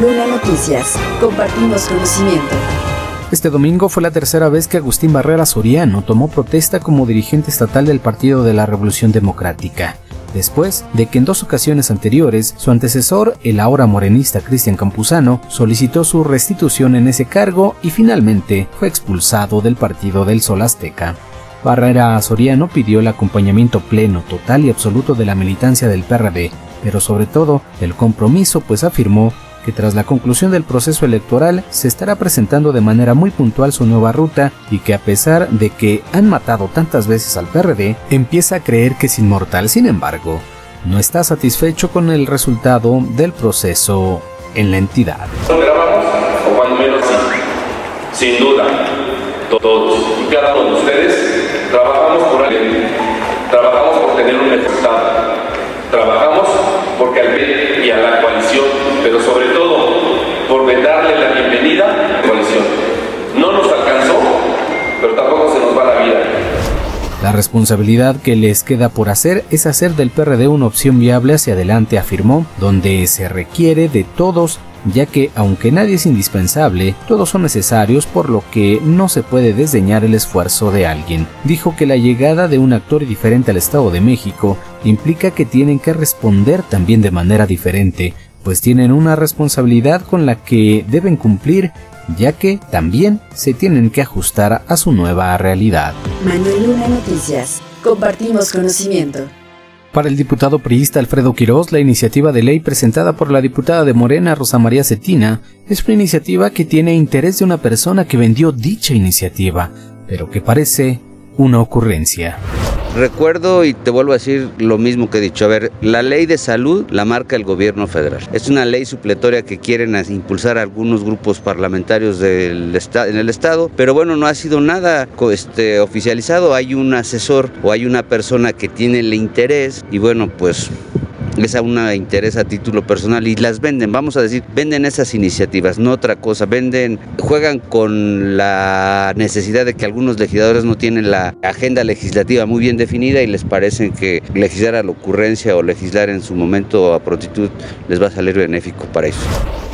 Luna Noticias. Compartimos conocimiento. Este domingo fue la tercera vez que Agustín Barrera Soriano tomó protesta como dirigente estatal del Partido de la Revolución Democrática después de que en dos ocasiones anteriores su antecesor, el ahora morenista Cristian Campuzano, solicitó su restitución en ese cargo y finalmente fue expulsado del Partido del Sol Azteca. Barrera Soriano pidió el acompañamiento pleno, total y absoluto de la militancia del PRD, pero sobre todo el compromiso, pues afirmó que tras la conclusión del proceso electoral se estará presentando de manera muy puntual su nueva ruta y que a pesar de que han matado tantas veces al PRD, empieza a creer que es inmortal. Sin embargo, no está satisfecho con el resultado del proceso en la entidad. o cuando menos sin duda, todos y cada uno de ustedes trabajamos por alguien, trabajamos por tener un resultado, trabajamos porque al bien y a la coalición, pero sobre todo por darle la bienvenida a la coalición. No nos alcanzó, pero tampoco se nos va la vida. La responsabilidad que les queda por hacer es hacer del PRD una opción viable hacia adelante, afirmó, donde se requiere de todos ya que aunque nadie es indispensable, todos son necesarios por lo que no se puede desdeñar el esfuerzo de alguien. Dijo que la llegada de un actor diferente al Estado de México implica que tienen que responder también de manera diferente, pues tienen una responsabilidad con la que deben cumplir ya que también se tienen que ajustar a su nueva realidad. Manuel Luna Noticias. Compartimos conocimiento. Para el diputado priista Alfredo Quirós, la iniciativa de ley presentada por la diputada de Morena Rosa María Cetina es una iniciativa que tiene interés de una persona que vendió dicha iniciativa, pero que parece una ocurrencia. Recuerdo y te vuelvo a decir lo mismo que he dicho. A ver, la ley de salud la marca el gobierno federal. Es una ley supletoria que quieren impulsar algunos grupos parlamentarios del en el Estado, pero bueno, no ha sido nada este, oficializado. Hay un asesor o hay una persona que tiene el interés y bueno, pues es a una interés a título personal y las venden, vamos a decir, venden esas iniciativas, no otra cosa, venden, juegan con la necesidad de que algunos legisladores no tienen la agenda legislativa muy bien definida y les parece que legislar a la ocurrencia o legislar en su momento a prontitud les va a salir benéfico para eso.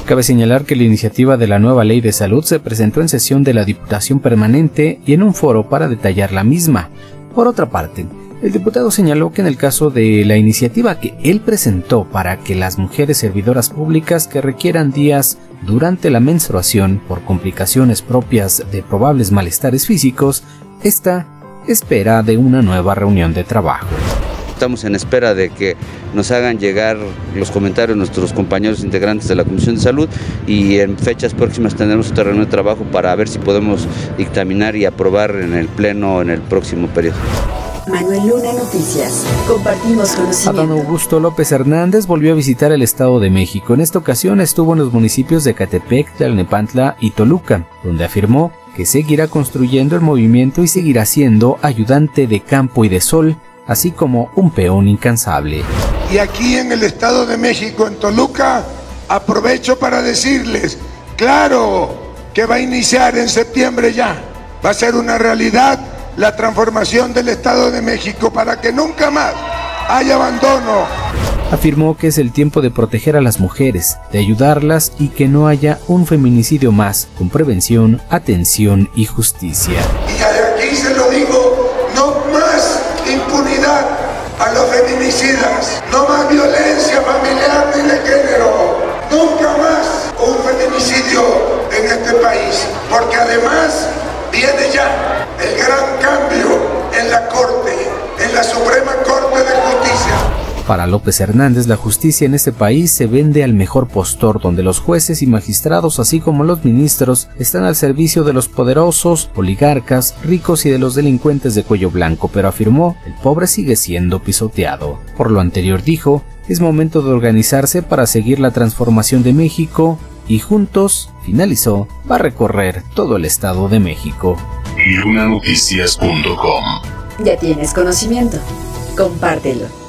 Cabe señalar que la iniciativa de la nueva ley de salud se presentó en sesión de la Diputación Permanente y en un foro para detallar la misma. Por otra parte, el diputado señaló que en el caso de la iniciativa que él presentó para que las mujeres servidoras públicas que requieran días durante la menstruación por complicaciones propias de probables malestares físicos, esta espera de una nueva reunión de trabajo. Estamos en espera de que nos hagan llegar los comentarios nuestros compañeros integrantes de la Comisión de Salud y en fechas próximas tendremos otra reunión de trabajo para ver si podemos dictaminar y aprobar en el Pleno en el próximo periodo. Manuel Luna Noticias. Compartimos conocimiento. Adán Augusto López Hernández volvió a visitar el Estado de México. En esta ocasión estuvo en los municipios de Catepec, Tlalnepantla y Toluca, donde afirmó que seguirá construyendo el movimiento y seguirá siendo ayudante de campo y de sol, así como un peón incansable. Y aquí en el Estado de México, en Toluca, aprovecho para decirles, claro, que va a iniciar en septiembre ya, va a ser una realidad la transformación del Estado de México para que nunca más haya abandono. Afirmó que es el tiempo de proteger a las mujeres, de ayudarlas y que no haya un feminicidio más, con prevención, atención y justicia. Y aquí se lo digo, no más impunidad a los feminicidas, no más violencia familiar ni de género, la Suprema Corte de Justicia. Para López Hernández, la justicia en este país se vende al mejor postor, donde los jueces y magistrados, así como los ministros, están al servicio de los poderosos, oligarcas, ricos y de los delincuentes de cuello blanco, pero afirmó, el pobre sigue siendo pisoteado. Por lo anterior dijo, es momento de organizarse para seguir la transformación de México y juntos, finalizó, va a recorrer todo el Estado de México. Ya tienes conocimiento. Compártelo.